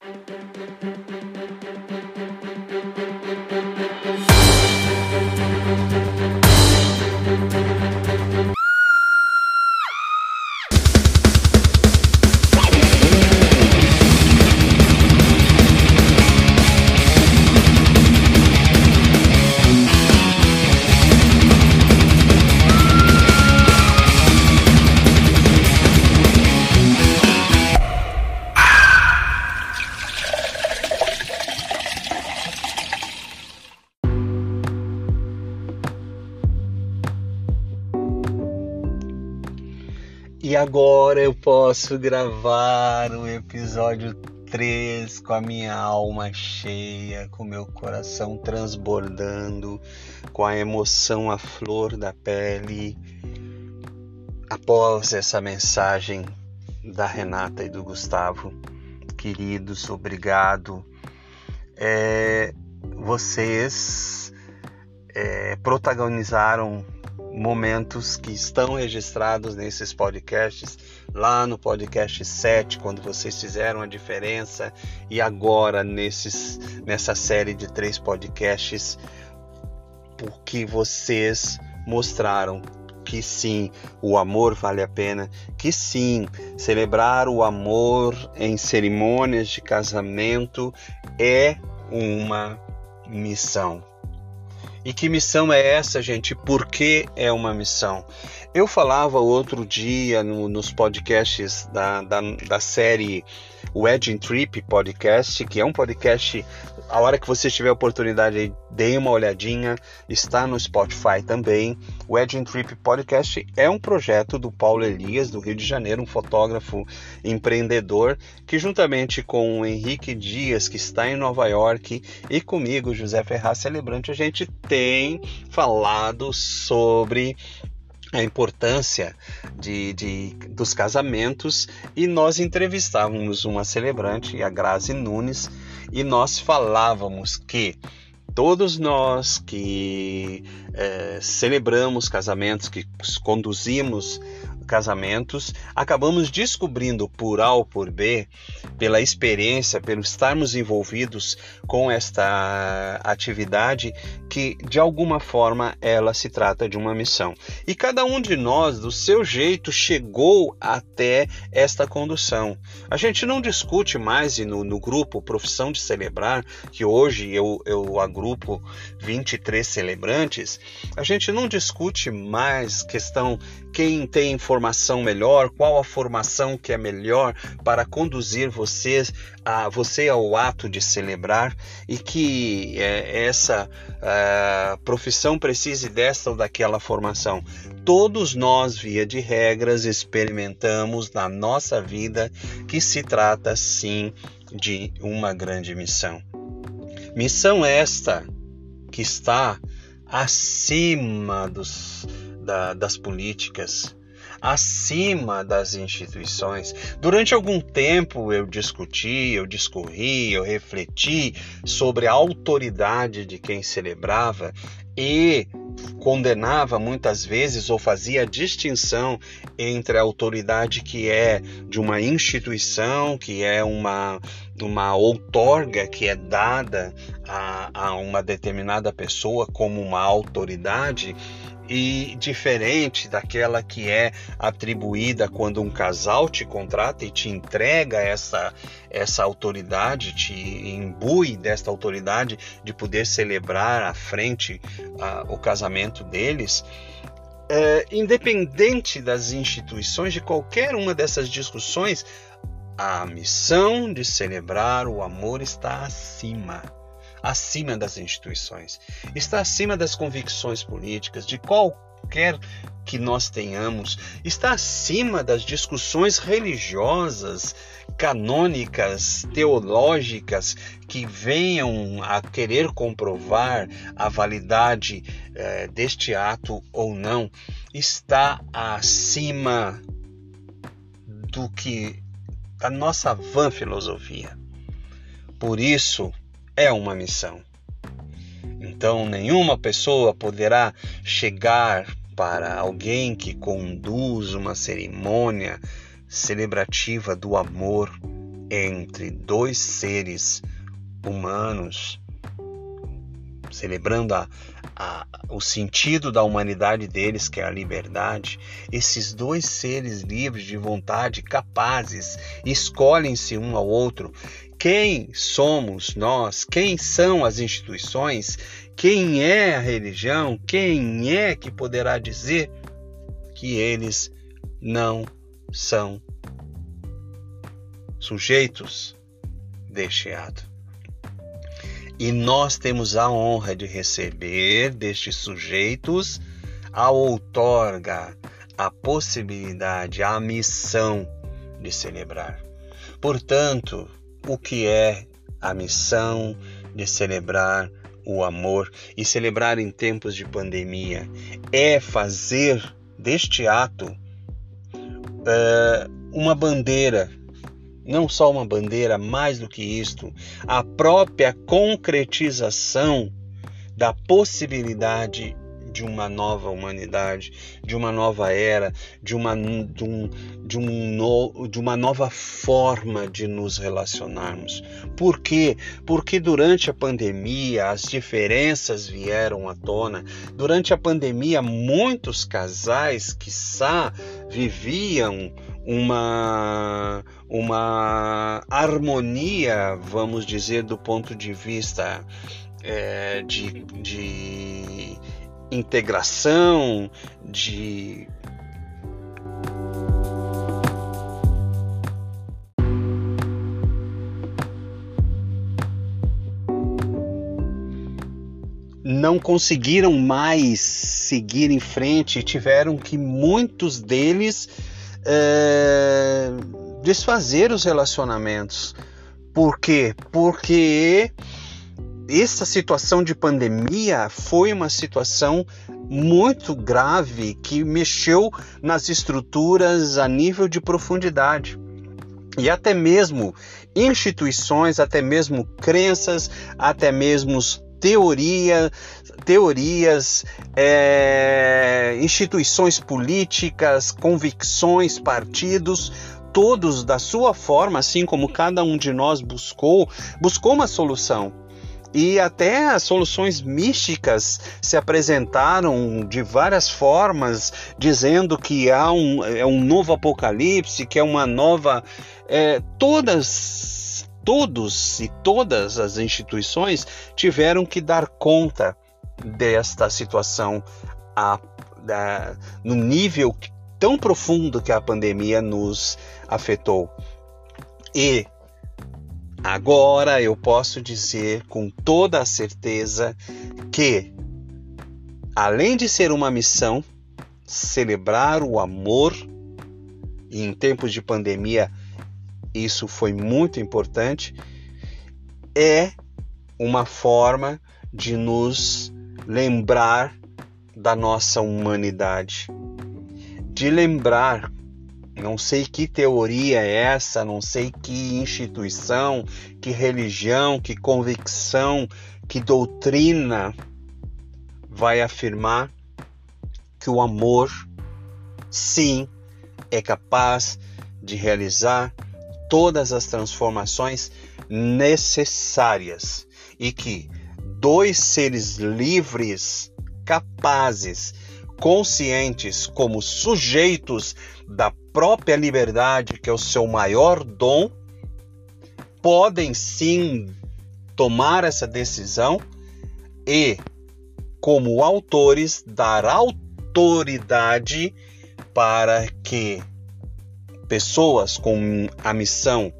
E agora eu posso gravar o episódio 3 com a minha alma cheia, com meu coração transbordando, com a emoção à flor da pele. Após essa mensagem da Renata e do Gustavo, queridos, obrigado. É, vocês é, protagonizaram momentos que estão registrados nesses podcasts, lá no podcast 7, quando vocês fizeram a diferença, e agora nesses, nessa série de três podcasts, porque vocês mostraram que sim, o amor vale a pena, que sim, celebrar o amor em cerimônias de casamento é uma missão. E que missão é essa, gente? Por que é uma missão? Eu falava outro dia no, nos podcasts da, da, da série Wedding Trip Podcast, que é um podcast a hora que você tiver a oportunidade, dê uma olhadinha. Está no Spotify também. O Wedding Trip Podcast é um projeto do Paulo Elias, do Rio de Janeiro, um fotógrafo empreendedor, que juntamente com o Henrique Dias, que está em Nova York, e comigo, José Ferraz Celebrante, a gente tem falado sobre a importância de, de, dos casamentos e nós entrevistávamos uma celebrante, a Grazi Nunes, e nós falávamos que todos nós que é, celebramos casamentos, que conduzimos casamentos, acabamos descobrindo por A ou por B, pela experiência, pelo estarmos envolvidos com esta atividade, que de alguma forma ela se trata de uma missão. E cada um de nós, do seu jeito, chegou até esta condução. A gente não discute mais no, no grupo Profissão de Celebrar, que hoje eu, eu agrupo 23 celebrantes, a gente não discute mais questão quem tem informação melhor, qual a formação que é melhor para conduzir vocês a você ao ato de celebrar e que é, essa é, profissão precise desta ou daquela formação. Todos nós, via de regras, experimentamos na nossa vida que se trata sim de uma grande missão. Missão esta que está acima dos da, das políticas, acima das instituições. Durante algum tempo eu discuti, eu discorri, eu refleti sobre a autoridade de quem celebrava e condenava muitas vezes ou fazia distinção entre a autoridade que é de uma instituição, que é uma, uma outorga que é dada a, a uma determinada pessoa como uma autoridade e diferente daquela que é atribuída quando um casal te contrata e te entrega essa, essa autoridade, te imbui desta autoridade de poder celebrar à frente uh, o casamento deles. É, independente das instituições, de qualquer uma dessas discussões, a missão de celebrar o amor está acima acima das instituições, está acima das convicções políticas, de qualquer que nós tenhamos, está acima das discussões religiosas, canônicas, teológicas que venham a querer comprovar a validade eh, deste ato ou não, está acima do que a nossa vã filosofia. Por isso, é uma missão. Então, nenhuma pessoa poderá chegar para alguém que conduz uma cerimônia celebrativa do amor entre dois seres humanos, celebrando a, a, o sentido da humanidade deles, que é a liberdade, esses dois seres livres de vontade, capazes, escolhem-se um ao outro. Quem somos nós? Quem são as instituições? Quem é a religião? Quem é que poderá dizer que eles não são sujeitos deste ato? E nós temos a honra de receber destes sujeitos a outorga, a possibilidade, a missão de celebrar. Portanto, o que é a missão de celebrar o amor e celebrar em tempos de pandemia? É fazer deste ato uh, uma bandeira não só uma bandeira, mais do que isto, a própria concretização da possibilidade de uma nova humanidade, de uma nova era, de uma, de, um, de, um no, de uma nova forma de nos relacionarmos. Por quê? Porque durante a pandemia as diferenças vieram à tona. Durante a pandemia, muitos casais, quiçá, viviam uma, uma harmonia, vamos dizer, do ponto de vista é, de, de integração, de não conseguiram mais seguir em frente, tiveram que muitos deles é, desfazer os relacionamentos. Por quê? Porque essa situação de pandemia foi uma situação muito grave que mexeu nas estruturas a nível de profundidade. E até mesmo instituições, até mesmo crenças, até mesmo teoria, teorias, é, instituições políticas, convicções, partidos, todos da sua forma, assim como cada um de nós buscou, buscou uma solução. E até soluções místicas se apresentaram de várias formas, dizendo que há um, é um novo apocalipse, que é uma nova. É, todas todos e todas as instituições tiveram que dar conta desta situação a, a, no nível tão profundo que a pandemia nos afetou. E agora eu posso dizer com toda a certeza que, além de ser uma missão, celebrar o amor, e em tempos de pandemia isso foi muito importante, é uma forma de nos lembrar da nossa humanidade, de lembrar, não sei que teoria é essa, não sei que instituição, que religião, que convicção, que doutrina vai afirmar que o amor, sim, é capaz de realizar todas as transformações necessárias e que dois seres livres, capazes, conscientes como sujeitos da própria liberdade, que é o seu maior dom, podem sim tomar essa decisão e, como autores, dar autoridade para que pessoas com a missão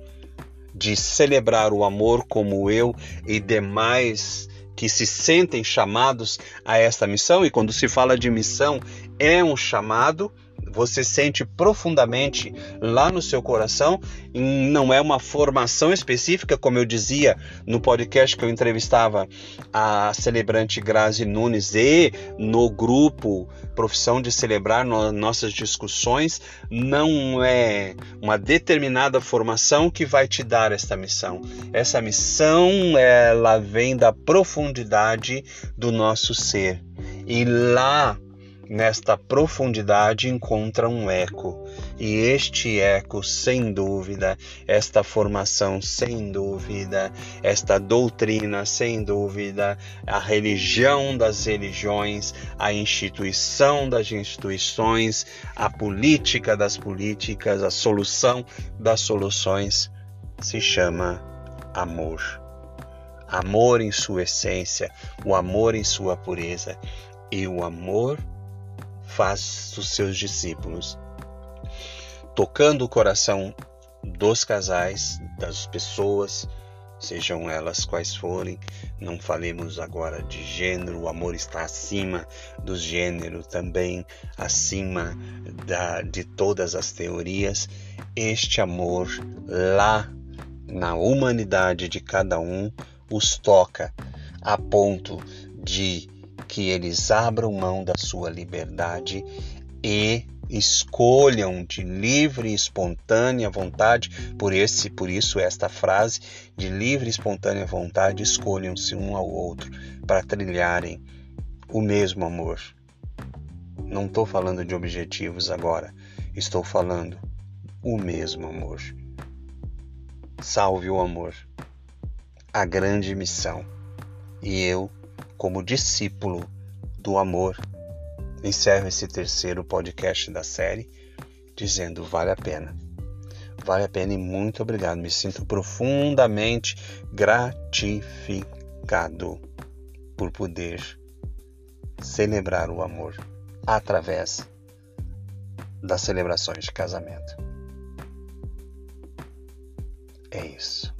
de celebrar o amor como eu e demais que se sentem chamados a esta missão, e quando se fala de missão, é um chamado você sente profundamente lá no seu coração, não é uma formação específica, como eu dizia no podcast que eu entrevistava a celebrante Grazi Nunes e no grupo Profissão de Celebrar no, nossas discussões, não é uma determinada formação que vai te dar esta missão. Essa missão ela vem da profundidade do nosso ser. E lá nesta profundidade encontra um eco, E este eco, sem dúvida, esta formação, sem dúvida, esta doutrina, sem dúvida, a religião das religiões, a instituição das instituições, a política das políticas, a solução das soluções, se chama amor. Amor em sua essência, o amor em sua pureza. E o amor faz dos seus discípulos tocando o coração dos casais, das pessoas, sejam elas quais forem. Não falemos agora de gênero, o amor está acima do gênero, também acima da, de todas as teorias. Este amor lá na humanidade de cada um os toca a ponto de que eles abram mão da sua liberdade e escolham de livre e espontânea vontade, por esse, por isso esta frase de livre e espontânea vontade, escolham-se um ao outro para trilharem o mesmo amor. Não estou falando de objetivos agora, estou falando o mesmo amor. Salve o amor, a grande missão. E eu, como discípulo do amor, encerro esse terceiro podcast da série dizendo vale a pena. Vale a pena e muito obrigado. Me sinto profundamente gratificado por poder celebrar o amor através das celebrações de casamento. É isso.